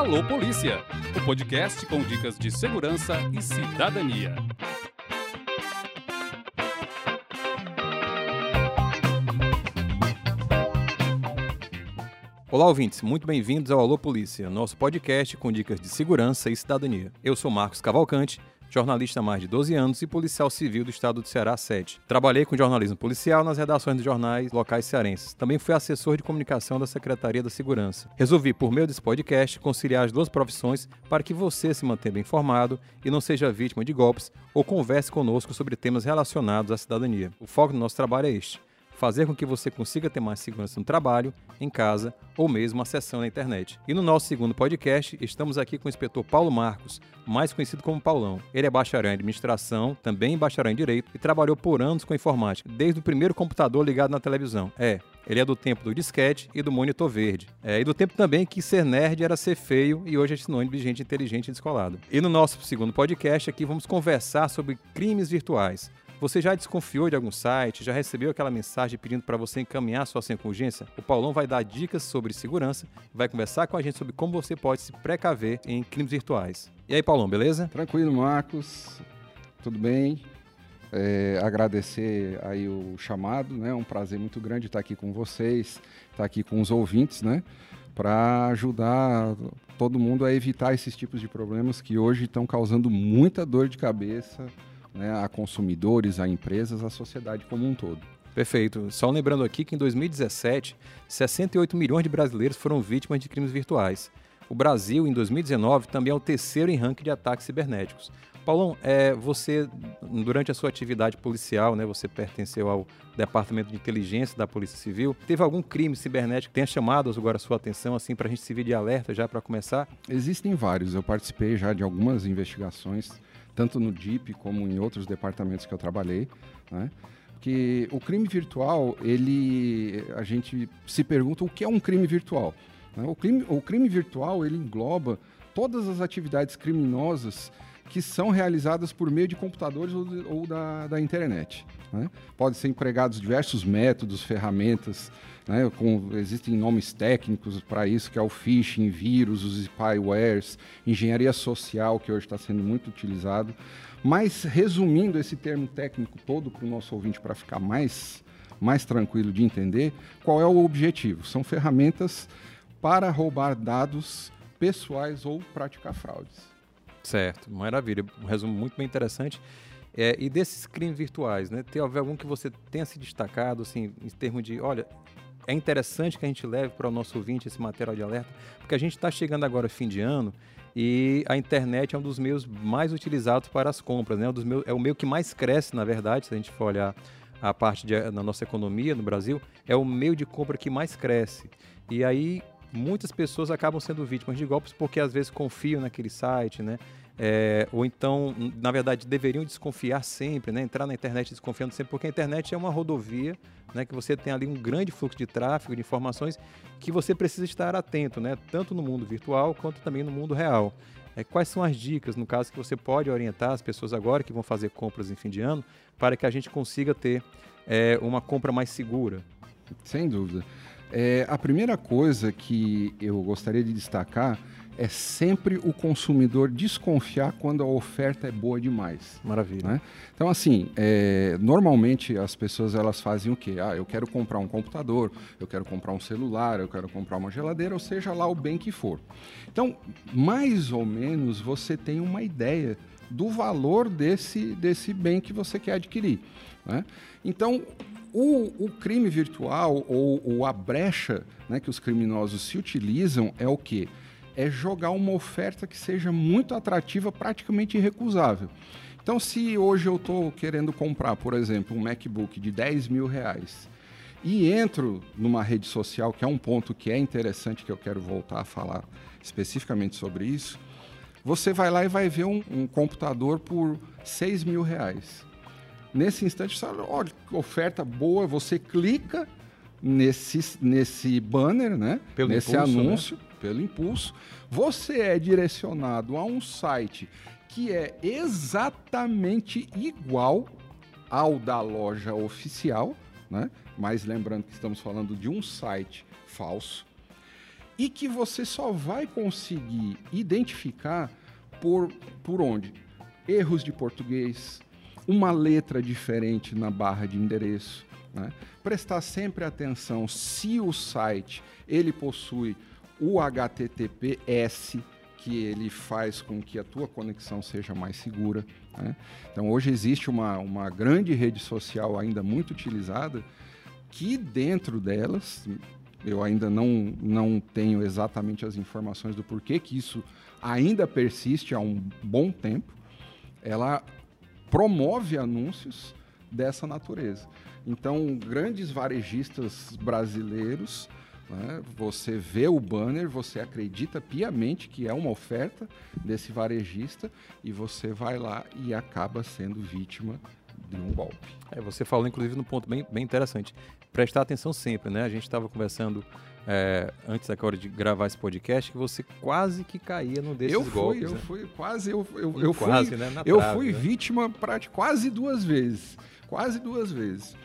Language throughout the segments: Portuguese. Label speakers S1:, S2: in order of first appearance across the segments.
S1: Alô Polícia, o podcast com dicas de segurança e cidadania.
S2: Olá, ouvintes, muito bem-vindos ao Alô Polícia, nosso podcast com dicas de segurança e cidadania. Eu sou Marcos Cavalcante, jornalista há mais de 12 anos e policial civil do estado do Ceará 7. Trabalhei com jornalismo policial nas redações de jornais locais cearenses. Também fui assessor de comunicação da Secretaria da Segurança. Resolvi, por meio desse podcast, conciliar as duas profissões para que você se mantenha bem informado e não seja vítima de golpes ou converse conosco sobre temas relacionados à cidadania. O foco do nosso trabalho é este fazer com que você consiga ter mais segurança no trabalho, em casa ou mesmo acessando a internet. E no nosso segundo podcast, estamos aqui com o inspetor Paulo Marcos, mais conhecido como Paulão. Ele é bacharel em administração, também bacharel em direito e trabalhou por anos com informática, desde o primeiro computador ligado na televisão. É, ele é do tempo do disquete e do monitor verde. É, e do tempo também que ser nerd era ser feio e hoje é sinônimo de gente inteligente e descolado. E no nosso segundo podcast aqui vamos conversar sobre crimes virtuais. Você já desconfiou de algum site? Já recebeu aquela mensagem pedindo para você encaminhar sua senha com urgência? O Paulão vai dar dicas sobre segurança, vai conversar com a gente sobre como você pode se precaver em crimes virtuais. E aí, Paulão, beleza?
S3: Tranquilo, Marcos. Tudo bem? É, agradecer aí o chamado, né? É um prazer muito grande estar aqui com vocês, estar aqui com os ouvintes, né? Para ajudar todo mundo a evitar esses tipos de problemas que hoje estão causando muita dor de cabeça né, a consumidores, a empresas, a sociedade como um todo.
S2: Perfeito. Só lembrando aqui que em 2017, 68 milhões de brasileiros foram vítimas de crimes virtuais. O Brasil, em 2019, também é o terceiro em ranking de ataques cibernéticos. Paulão, é, você, durante a sua atividade policial, né, você pertenceu ao Departamento de Inteligência da Polícia Civil, teve algum crime cibernético que tenha chamado agora a sua atenção, assim, para a gente servir de alerta já para começar?
S3: Existem vários. Eu participei já de algumas investigações tanto no DIP como em outros departamentos que eu trabalhei, né? que o crime virtual, ele, a gente se pergunta o que é um crime virtual. Né? O, crime, o crime virtual, ele engloba todas as atividades criminosas que são realizadas por meio de computadores ou, de, ou da, da, internet. Né? Podem ser empregados diversos métodos, ferramentas, né? Com, existem nomes técnicos para isso, que é o phishing, vírus, os spywares, engenharia social, que hoje está sendo muito utilizado. Mas, resumindo esse termo técnico todo para o nosso ouvinte, para ficar mais, mais tranquilo de entender, qual é o objetivo? São ferramentas para roubar dados pessoais ou praticar fraudes.
S2: Certo, maravilha. Um resumo muito bem interessante. É, e desses crimes virtuais, né? Tem algum que você tenha se destacado, assim, em termos de, olha, é interessante que a gente leve para o nosso ouvinte esse material de alerta, porque a gente está chegando agora fim de ano e a internet é um dos meios mais utilizados para as compras, né? Um dos meus, é o meio que mais cresce, na verdade, se a gente for olhar a parte de, na nossa economia no Brasil, é o meio de compra que mais cresce. E aí muitas pessoas acabam sendo vítimas de golpes porque às vezes confiam naquele site, né? É, ou então, na verdade, deveriam desconfiar sempre, né? entrar na internet desconfiando sempre, porque a internet é uma rodovia né? que você tem ali um grande fluxo de tráfego, de informações, que você precisa estar atento, né? tanto no mundo virtual quanto também no mundo real. É, quais são as dicas, no caso, que você pode orientar as pessoas agora que vão fazer compras em fim de ano, para que a gente consiga ter é, uma compra mais segura?
S3: Sem dúvida. É, a primeira coisa que eu gostaria de destacar é sempre o consumidor desconfiar quando a oferta é boa demais.
S2: Maravilha.
S3: Né? Então, assim, é, normalmente as pessoas elas fazem o quê? Ah, eu quero comprar um computador, eu quero comprar um celular, eu quero comprar uma geladeira, ou seja lá o bem que for. Então, mais ou menos você tem uma ideia do valor desse, desse bem que você quer adquirir. Né? Então, o, o, crime virtual ou, ou a brecha né, que os criminosos se utilizam é o que? É jogar uma oferta que seja muito atrativa, praticamente irrecusável. Então, se hoje eu estou querendo comprar, por exemplo, um MacBook de 10 mil reais e entro numa rede social, que é um ponto que é interessante, que eu quero voltar a falar especificamente sobre isso, você vai lá e vai ver um, um computador por 6 mil reais. Nesse instante, você olha, olha, oferta boa, você clica nesse, nesse banner, né?
S2: Pelo
S3: nesse
S2: impulso, né?
S3: anúncio, né? pelo impulso. Você é direcionado a um site que é exatamente igual ao da loja oficial, né? Mas lembrando que estamos falando de um site falso. e que você só vai conseguir identificar por, por onde? Erros de português, uma letra diferente na barra de endereço. Né? Prestar sempre atenção se o site ele possui o HTTPS que ele faz com que a tua conexão seja mais segura. Né? Então hoje existe uma, uma grande rede social ainda muito utilizada que dentro delas eu ainda não, não tenho exatamente as informações do porquê que isso ainda persiste há um bom tempo. Ela promove anúncios dessa natureza. Então, grandes varejistas brasileiros, né, você vê o banner, você acredita piamente que é uma oferta desse varejista e você vai lá e acaba sendo vítima de um golpe.
S2: É, você falou, inclusive, num ponto bem, bem interessante. Prestar atenção sempre, né? A gente estava conversando é, antes da hora de gravar esse podcast que você quase que caía no desses
S3: eu fui,
S2: golpes.
S3: Eu
S2: né?
S3: fui, quase, eu, eu, eu
S2: quase,
S3: fui,
S2: né?
S3: Eu
S2: trave,
S3: fui
S2: né?
S3: vítima pra, quase duas vezes. Quase duas vezes.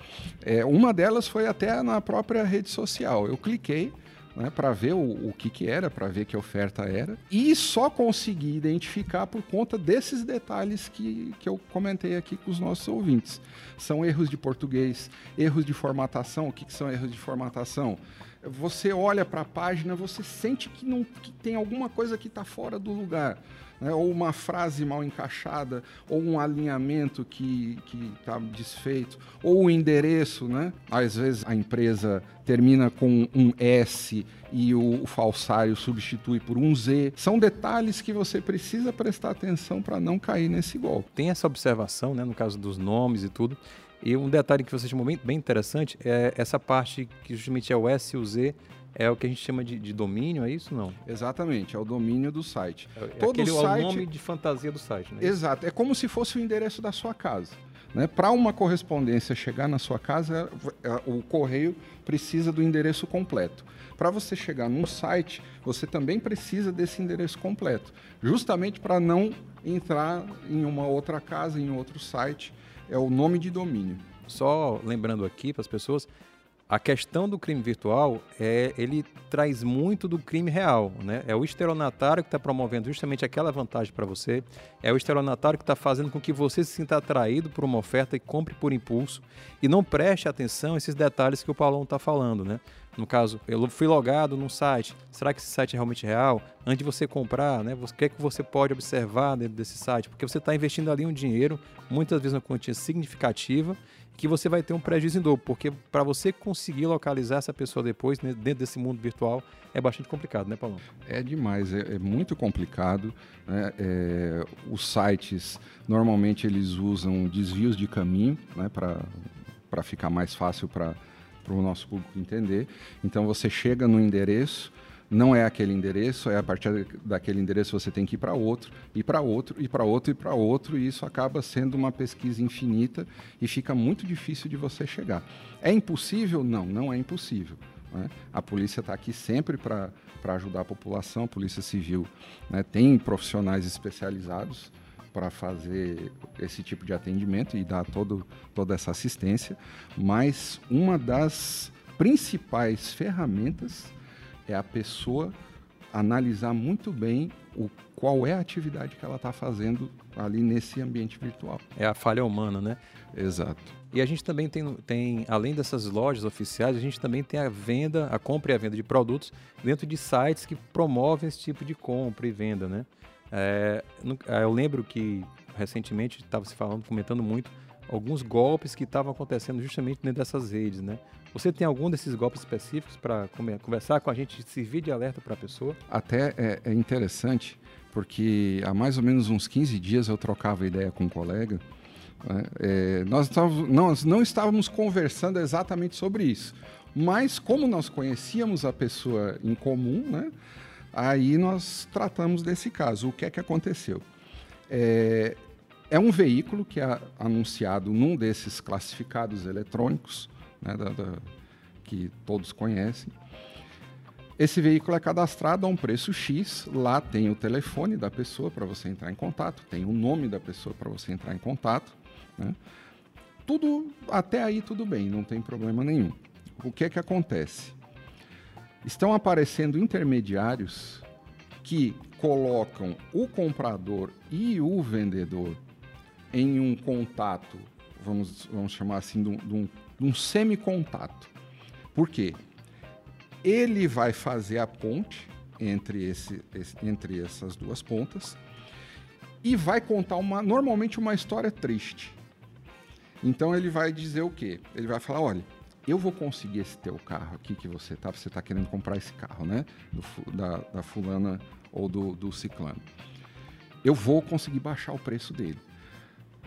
S3: É, uma delas foi até na própria rede social. Eu cliquei né, para ver o, o que, que era, para ver que oferta era, e só consegui identificar por conta desses detalhes que, que eu comentei aqui com os nossos ouvintes. São erros de português, erros de formatação. O que, que são erros de formatação? Você olha para a página, você sente que, não, que tem alguma coisa que está fora do lugar. Né? ou uma frase mal encaixada, ou um alinhamento que está desfeito, ou o endereço, né? Às vezes a empresa termina com um S e o, o falsário substitui por um Z. São detalhes que você precisa prestar atenção para não cair nesse golpe.
S2: Tem essa observação, né, no caso dos nomes e tudo. E um detalhe que você chamou bem, bem interessante é essa parte que justamente é o S e o Z é o que a gente chama de, de domínio, é isso não?
S3: Exatamente, é o domínio do site.
S2: É,
S3: Todo
S2: aquele,
S3: site...
S2: é o nome de fantasia do site, né?
S3: Exato, é como se fosse o endereço da sua casa. Né? Para uma correspondência chegar na sua casa, é, o correio precisa do endereço completo. Para você chegar num site, você também precisa desse endereço completo, justamente para não entrar em uma outra casa, em outro site. É o nome de domínio.
S2: Só lembrando aqui para as pessoas, a questão do crime virtual é ele traz muito do crime real, né? É o estelionatário que está promovendo justamente aquela vantagem para você, é o estelionatário que está fazendo com que você se sinta atraído por uma oferta e compre por impulso e não preste atenção a esses detalhes que o Paulão está falando, né? No caso, eu fui logado num site. Será que esse site é realmente real? Antes de você comprar, né? O que é que você pode observar dentro desse site? Porque você está investindo ali um dinheiro, muitas vezes uma quantia significativa, que você vai ter um prejuízo em dobro, porque para você conseguir localizar essa pessoa depois, né, dentro desse mundo virtual, é bastante complicado, né, Paulo?
S3: É demais, é, é muito complicado. Né? É, os sites, normalmente, eles usam desvios de caminho né, para ficar mais fácil para o nosso público entender. Então, você chega no endereço, não é aquele endereço, é a partir daquele endereço você tem que ir para outro, e para outro, e para outro, e para outro, e isso acaba sendo uma pesquisa infinita e fica muito difícil de você chegar. É impossível? Não, não é impossível. Né? A polícia está aqui sempre para ajudar a população, a Polícia Civil né, tem profissionais especializados para fazer esse tipo de atendimento e dar todo, toda essa assistência, mas uma das principais ferramentas é a pessoa analisar muito bem o, qual é a atividade que ela está fazendo ali nesse ambiente virtual.
S2: É a falha humana, né?
S3: Exato.
S2: E a gente também tem, tem, além dessas lojas oficiais, a gente também tem a venda, a compra e a venda de produtos dentro de sites que promovem esse tipo de compra e venda, né? É, eu lembro que recentemente estava se falando, comentando muito alguns golpes que estavam acontecendo justamente dentro dessas redes, né? Você tem algum desses golpes específicos para conversar com a gente, servir de alerta para a pessoa?
S3: Até é, é, interessante, porque há mais ou menos uns 15 dias eu trocava ideia com um colega. Né? É, nós, nós não estávamos conversando exatamente sobre isso, mas como nós conhecíamos a pessoa em comum, né? Aí nós tratamos desse caso. O que é que aconteceu? É, é um veículo que é anunciado num desses classificados eletrônicos, né, da, da, que todos conhecem. Esse veículo é cadastrado a um preço X, lá tem o telefone da pessoa para você entrar em contato, tem o nome da pessoa para você entrar em contato. Né? Tudo, até aí tudo bem, não tem problema nenhum. O que é que acontece? Estão aparecendo intermediários que colocam o comprador e o vendedor em um contato, vamos, vamos chamar assim, de um, de um, de um semi-contato. Por quê? Ele vai fazer a ponte entre, esse, esse, entre essas duas pontas e vai contar uma, normalmente uma história triste. Então ele vai dizer o quê? Ele vai falar, olha, eu vou conseguir esse teu carro aqui que você tá, você tá querendo comprar esse carro, né? Do, da, da fulana ou do, do ciclano. Eu vou conseguir baixar o preço dele.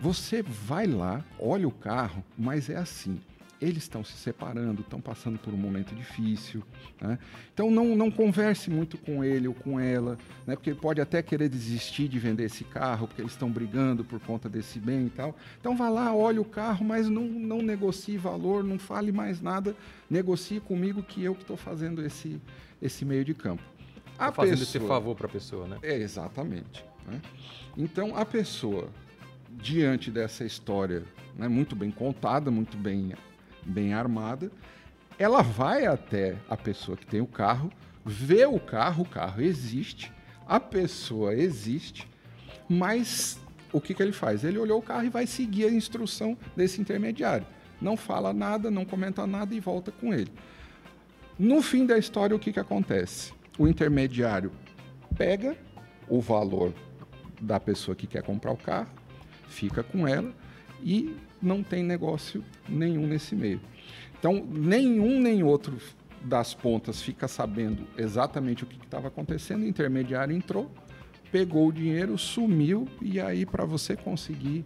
S3: Você vai lá, olha o carro, mas é assim. Eles estão se separando, estão passando por um momento difícil. Né? Então não, não converse muito com ele ou com ela, né? porque ele pode até querer desistir de vender esse carro, porque eles estão brigando por conta desse bem e tal. Então vá lá, olhe o carro, mas não, não negocie valor, não fale mais nada, negocie comigo que eu que estou fazendo esse, esse meio de campo.
S2: A fazendo pessoa, esse favor para a pessoa, né?
S3: É, exatamente. Né? Então, a pessoa, diante dessa história né, muito bem contada, muito bem, bem armada, ela vai até a pessoa que tem o carro, vê o carro, o carro existe, a pessoa existe, mas o que, que ele faz? Ele olhou o carro e vai seguir a instrução desse intermediário. Não fala nada, não comenta nada e volta com ele. No fim da história, o que, que acontece? o intermediário pega o valor da pessoa que quer comprar o carro, fica com ela e não tem negócio nenhum nesse meio. Então, nenhum nem outro das pontas fica sabendo exatamente o que estava acontecendo, o intermediário entrou, pegou o dinheiro, sumiu e aí para você conseguir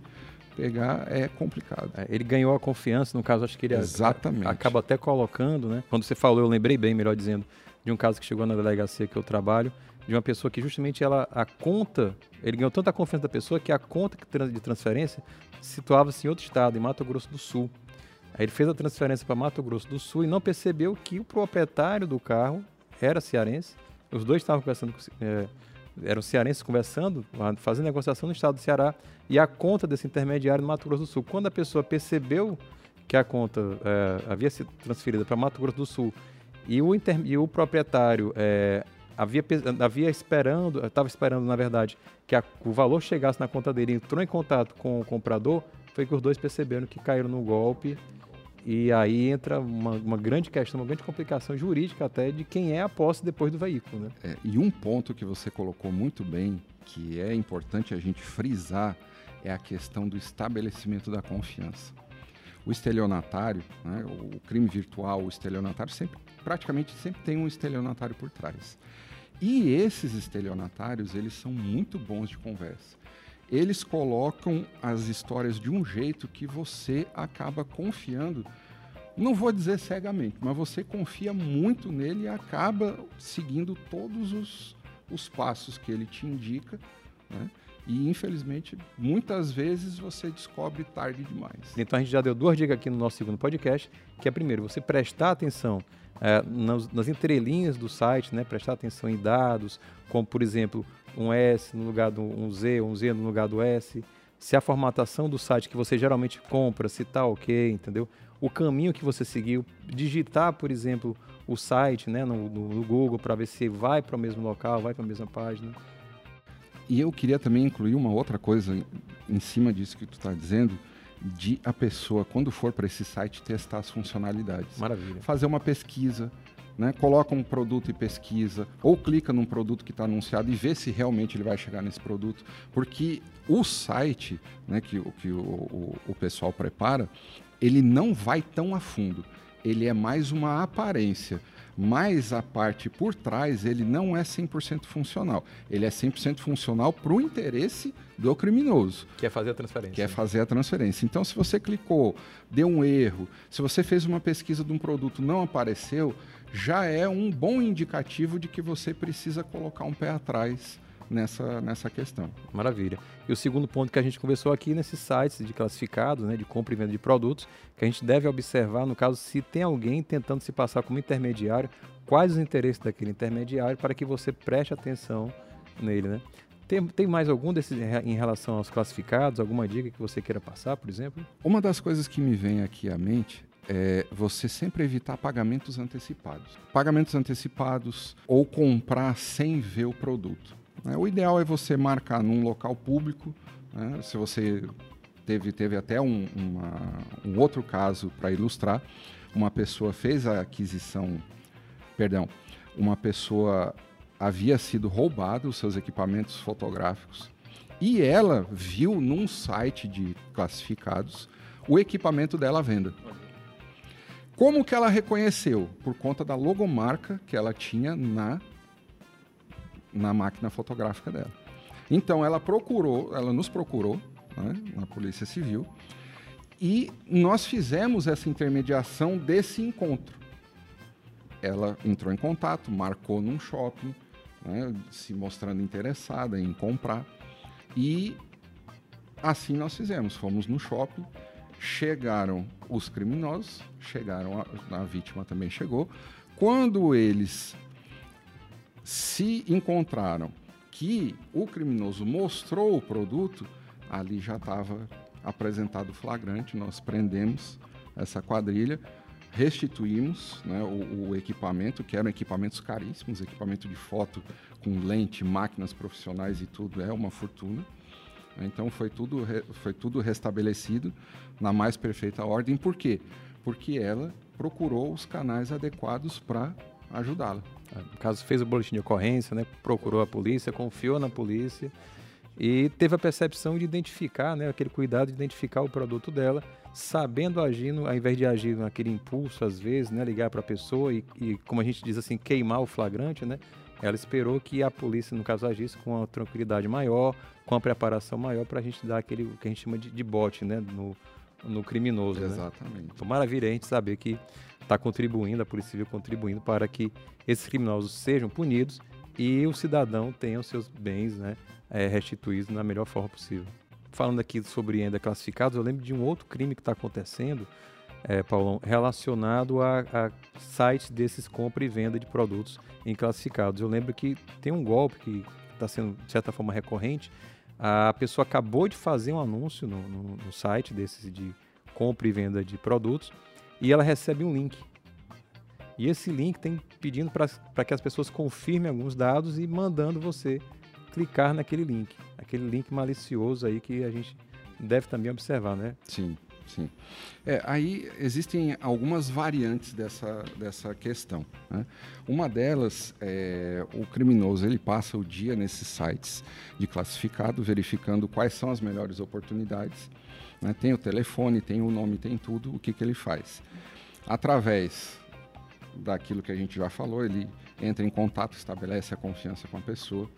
S3: pegar é complicado. É,
S2: ele ganhou a confiança, no caso acho que ele
S3: Exatamente.
S2: acaba até colocando, né? Quando você falou, eu lembrei bem, melhor dizendo, de um caso que chegou na delegacia que eu trabalho, de uma pessoa que justamente ela, a conta, ele ganhou tanta confiança da pessoa que a conta de transferência situava-se em outro estado, em Mato Grosso do Sul. Aí ele fez a transferência para Mato Grosso do Sul e não percebeu que o proprietário do carro era cearense. Os dois estavam conversando, é, eram cearenses conversando, fazendo negociação no estado do Ceará e a conta desse intermediário no Mato Grosso do Sul. Quando a pessoa percebeu que a conta é, havia sido transferida para Mato Grosso do Sul e o, inter, e o proprietário é, havia, havia esperando, estava esperando, na verdade, que a, o valor chegasse na conta dele, entrou em contato com o comprador, foi que os dois perceberam que caíram no golpe. E aí entra uma, uma grande questão, uma grande complicação jurídica até de quem é a posse depois do veículo. Né?
S3: É, e um ponto que você colocou muito bem, que é importante a gente frisar, é a questão do estabelecimento da confiança. O estelionatário, né, o crime virtual, o estelionatário sempre praticamente sempre tem um estelionatário por trás. E esses estelionatários, eles são muito bons de conversa. Eles colocam as histórias de um jeito que você acaba confiando, não vou dizer cegamente, mas você confia muito nele e acaba seguindo todos os, os passos que ele te indica, né? E infelizmente, muitas vezes você descobre tarde demais.
S2: Então a gente já deu duas dicas aqui no nosso segundo podcast, que é primeiro, você prestar atenção é, nas, nas, entrelinhas do site, né, prestar atenção em dados, como por exemplo um S no lugar do um Z, um Z no lugar do S, se a formatação do site que você geralmente compra, se está ok, entendeu? O caminho que você seguiu, digitar, por exemplo, o site né, no, no, no Google para ver se vai para o mesmo local, vai para a mesma página.
S3: E eu queria também incluir uma outra coisa em cima disso que tu está dizendo, de a pessoa, quando for para esse site, testar as funcionalidades.
S2: Maravilha.
S3: Fazer uma pesquisa, né? coloca um produto e pesquisa, ou clica num produto que está anunciado e vê se realmente ele vai chegar nesse produto. Porque o site né, que, que o, o, o pessoal prepara, ele não vai tão a fundo. Ele é mais uma aparência mas a parte por trás ele não é 100% funcional. Ele é 100% funcional para o interesse do criminoso.
S2: Que é fazer a transferência.
S3: Que é fazer a transferência. Então, se você clicou, deu um erro, se você fez uma pesquisa de um produto não apareceu, já é um bom indicativo de que você precisa colocar um pé atrás nessa, nessa questão.
S2: Maravilha. E o segundo ponto que a gente conversou aqui nesses sites de classificados, né, de compra e venda de produtos, que a gente deve observar, no caso, se tem alguém tentando se passar como intermediário, quais os interesses daquele intermediário para que você preste atenção nele, né? Tem, tem mais algum desses em relação aos classificados? Alguma dica que você queira passar, por exemplo?
S3: Uma das coisas que me vem aqui à mente é você sempre evitar pagamentos antecipados. Pagamentos antecipados ou comprar sem ver o produto. Né? O ideal é você marcar num local público. Né? Se você teve, teve até um, uma, um outro caso para ilustrar, uma pessoa fez a aquisição, perdão, uma pessoa havia sido roubado os seus equipamentos fotográficos e ela viu num site de classificados o equipamento dela à venda. Como que ela reconheceu? Por conta da logomarca que ela tinha na, na máquina fotográfica dela. Então ela procurou, ela nos procurou né, na Polícia Civil e nós fizemos essa intermediação desse encontro. Ela entrou em contato, marcou num shopping, né, se mostrando interessada em comprar. E assim nós fizemos. Fomos no shopping, chegaram os criminosos, chegaram, a, a vítima também chegou. Quando eles se encontraram que o criminoso mostrou o produto, ali já estava apresentado o flagrante, nós prendemos essa quadrilha, restituímos né, o, o, equipamento, que eram equipamentos caríssimos, equipamento de foto com lente, máquinas profissionais e tudo, é uma fortuna. Então foi tudo, foi tudo restabelecido na mais perfeita ordem. Por quê? Porque ela procurou os canais adequados para ajudá-la.
S2: No caso, fez o boletim de ocorrência, né? procurou a polícia, confiou na polícia e teve a percepção de identificar, né? aquele cuidado de identificar o produto dela, sabendo agir, ao invés de agir naquele impulso, às vezes, né? ligar para a pessoa e, e, como a gente diz assim, queimar o flagrante, né? ela esperou que a polícia, no caso, agisse com uma tranquilidade maior, com a preparação maior para a gente dar aquele que a gente chama de, de bote né, no, no criminoso.
S3: Né? Exatamente.
S2: Né? Então, maravilha a gente saber que está contribuindo, a Polícia Civil contribuindo para que esses criminosos sejam punidos e o cidadão tenha os seus bens né, é, restituídos na melhor forma possível. Falando aqui sobre ainda classificados, eu lembro de um outro crime que está acontecendo, é, Paulão, relacionado a, a, sites desses compra e venda de produtos em classificados. Eu lembro que tem um golpe que está sendo, de certa forma, recorrente. A pessoa acabou de fazer um anúncio no, no, no site desses de compra e venda de produtos e ela recebe um link. E esse link tem pedindo para que as pessoas confirmem alguns dados e mandando você clicar naquele link. Aquele link malicioso aí que a gente deve também observar, né?
S3: Sim. Sim. É, aí existem algumas variantes dessa, dessa questão. Né? Uma delas é o criminoso ele passa o dia nesses sites de classificado, verificando quais são as melhores oportunidades. Né? Tem o telefone, tem o nome, tem tudo. O que, que ele faz? Através daquilo que a gente já falou, ele entra em contato, estabelece a confiança com a pessoa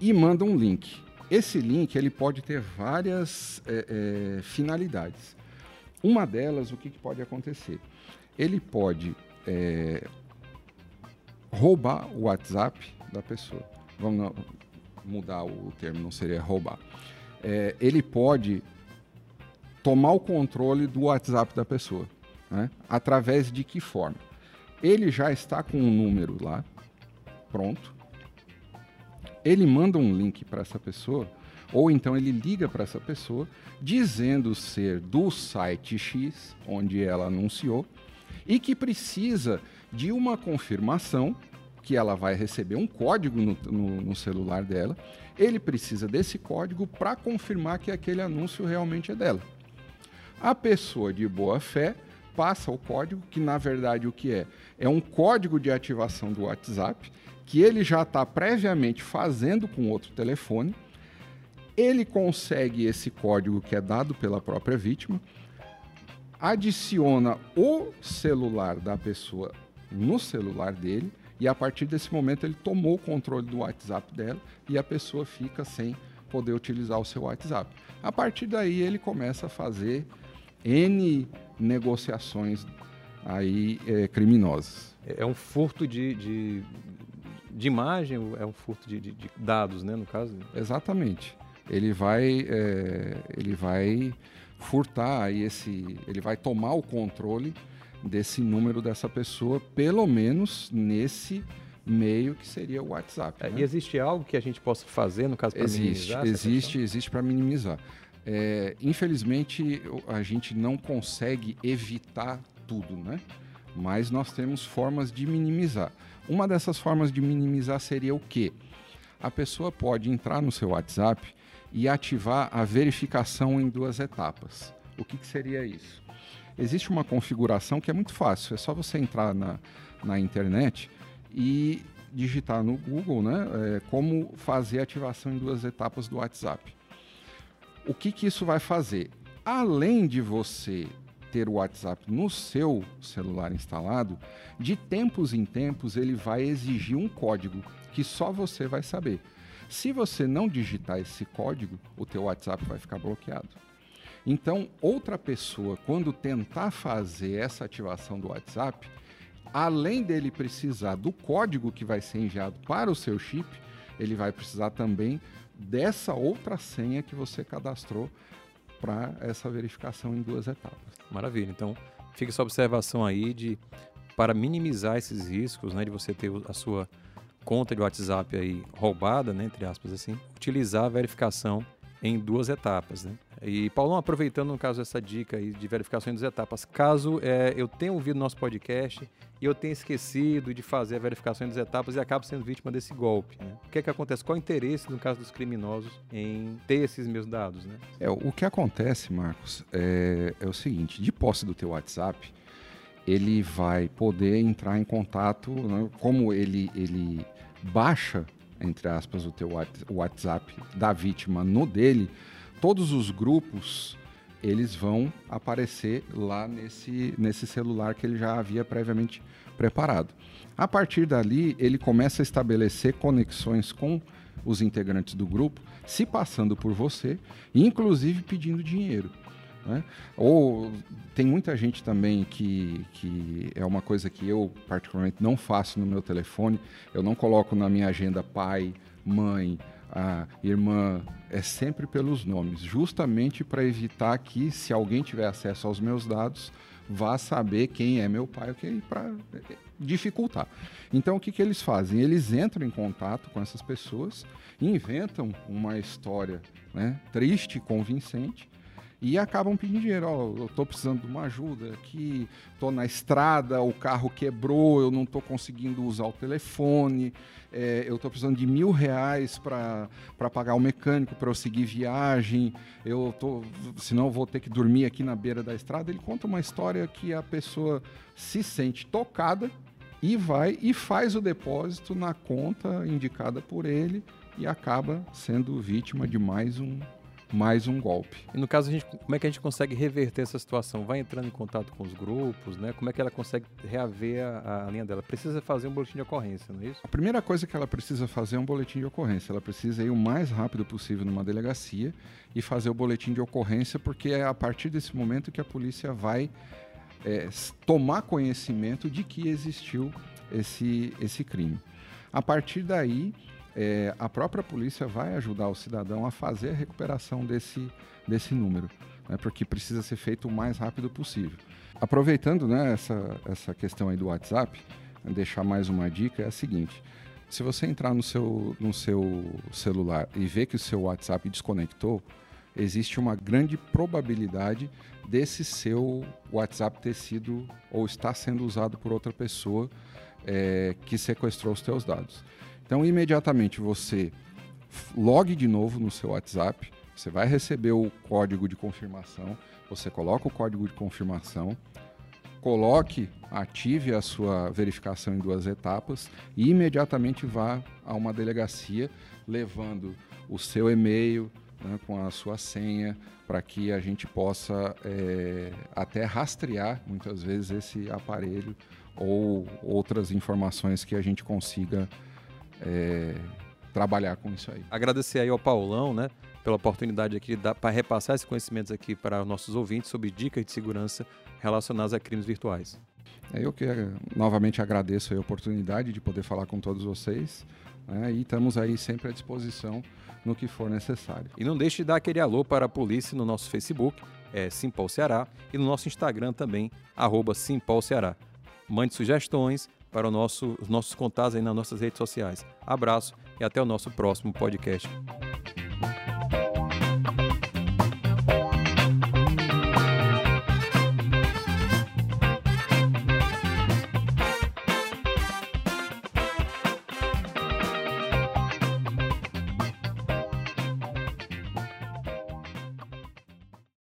S3: e manda um link. Esse link ele pode ter várias é, é, finalidades. Uma delas, o que, que pode acontecer? Ele pode é, roubar o WhatsApp da pessoa. Vamos mudar o termo, não seria roubar. Ele pode tomar o controle do WhatsApp da pessoa. Né? Através de que forma? Ele já está com um número lá, pronto ele manda um link para essa pessoa, ou então ele liga para essa pessoa, dizendo ser do site X, onde ela anunciou, e que precisa de uma confirmação, que ela vai receber um código no, no, no celular dela. Ele precisa desse código para confirmar que aquele anúncio realmente é dela. A pessoa de boa fé passa o código, que na verdade o que é? É um código de ativação do WhatsApp que ele já está previamente fazendo com outro telefone. Ele consegue esse código que é dado pela própria vítima, adiciona o celular da pessoa no celular dele e a partir desse momento ele tomou o controle do WhatsApp dela e a pessoa fica sem poder utilizar o seu WhatsApp. A partir daí ele começa a fazer N negociações aí é, criminosas.
S2: É um furto de, de, de imagem, é um furto de, de, de dados, né, no caso?
S3: Exatamente. Ele vai, é, ele vai furtar aí esse, ele vai tomar o controle desse número dessa pessoa, pelo menos nesse meio que seria o WhatsApp.
S2: É,
S3: né?
S2: E existe algo que a gente possa fazer, no caso, para
S3: minimizar? Existe, existe para minimizar. É, infelizmente, a gente não consegue evitar tudo, né? Mas nós temos formas de minimizar. Uma dessas formas de minimizar seria o quê? A pessoa pode entrar no seu WhatsApp e ativar a verificação em duas etapas. O que, que seria isso? Existe uma configuração que é muito fácil, é só você entrar na, na internet e digitar no Google né, é, como fazer a ativação em duas etapas do WhatsApp. O que, que isso vai fazer? Além de você ter o WhatsApp no seu celular instalado, de tempos em tempos ele vai exigir um código que só você vai saber. Se você não digitar esse código, o teu WhatsApp vai ficar bloqueado. Então, outra pessoa, quando tentar fazer essa ativação do WhatsApp, além dele precisar do código que vai ser enviado para o seu chip, ele vai precisar também dessa outra senha que você cadastrou para essa verificação em duas etapas.
S2: Maravilha. Então, fica essa observação aí de para minimizar esses riscos, né, de você ter a sua conta de WhatsApp aí roubada, né, entre aspas assim, utilizar a verificação em duas etapas, né? E Paulão, aproveitando no caso essa dica aí de verificação em duas etapas, caso é, eu tenha ouvido nosso podcast e eu tenha esquecido de fazer a verificação em duas etapas e acabo sendo vítima desse golpe, né? O que é que acontece? Qual é o interesse no caso dos criminosos em ter esses meus dados, né?
S3: É, o que acontece, Marcos, é, é o seguinte, de posse do teu WhatsApp, ele vai poder entrar em contato, né, como ele, ele baixa entre aspas, o teu WhatsApp da vítima no dele, todos os grupos eles vão aparecer lá nesse, nesse celular que ele já havia previamente preparado. A partir dali, ele começa a estabelecer conexões com os integrantes do grupo, se passando por você, inclusive pedindo dinheiro. Né? Ou tem muita gente também que, que é uma coisa que eu particularmente não faço no meu telefone, eu não coloco na minha agenda pai, mãe, a irmã, é sempre pelos nomes, justamente para evitar que se alguém tiver acesso aos meus dados, vá saber quem é meu pai, okay? para dificultar. Então o que, que eles fazem? Eles entram em contato com essas pessoas, inventam uma história né, triste, convincente, e acabam pedindo dinheiro. Ó, eu estou precisando de uma ajuda aqui, estou na estrada, o carro quebrou, eu não estou conseguindo usar o telefone, é, eu estou precisando de mil reais para pagar o mecânico, para eu seguir viagem, eu tô, senão eu vou ter que dormir aqui na beira da estrada. Ele conta uma história que a pessoa se sente tocada e vai e faz o depósito na conta indicada por ele e acaba sendo vítima de mais um mais um golpe.
S2: E no caso, a gente, como é que a gente consegue reverter essa situação? Vai entrando em contato com os grupos, né? Como é que ela consegue reaver a, a, linha dela? Precisa fazer um boletim de ocorrência, não é isso?
S3: A primeira coisa que ela precisa fazer é um boletim de ocorrência. Ela precisa ir o mais rápido possível numa delegacia e fazer o boletim de ocorrência, porque é a partir desse momento que a polícia vai é, tomar conhecimento de que existiu esse, esse crime. A partir daí, é, a própria polícia vai ajudar o cidadão a fazer a recuperação desse, desse número, né, porque precisa ser feito o mais rápido possível. Aproveitando né, essa, essa questão aí do WhatsApp, deixar mais uma dica é a seguinte: se você entrar no seu, no seu celular e ver que o seu WhatsApp desconectou, existe uma grande probabilidade desse seu WhatsApp ter sido ou estar sendo usado por outra pessoa é, que sequestrou os teus dados. Então, imediatamente você logue de novo no seu WhatsApp, você vai receber o código de confirmação, você coloca o código de confirmação, coloque, ative a sua verificação em duas etapas e imediatamente vá a uma delegacia levando o seu e-mail né, com a sua senha para que a gente possa é, até rastrear muitas vezes esse aparelho ou outras informações que a gente consiga é, trabalhar com isso aí.
S2: Agradecer aí ao Paulão, né, pela oportunidade aqui para repassar esses conhecimentos aqui para os nossos ouvintes sobre dicas de segurança relacionadas a crimes virtuais.
S3: É, eu que novamente agradeço a oportunidade de poder falar com todos vocês né, e estamos aí sempre à disposição no que for necessário.
S2: E não deixe de dar aquele alô para a polícia no nosso Facebook, é Simpol Ceará, e no nosso Instagram também, arroba Simpol Ceará. Mande sugestões, para nosso, os nossos contatos aí nas nossas redes sociais. Abraço e até o nosso próximo podcast.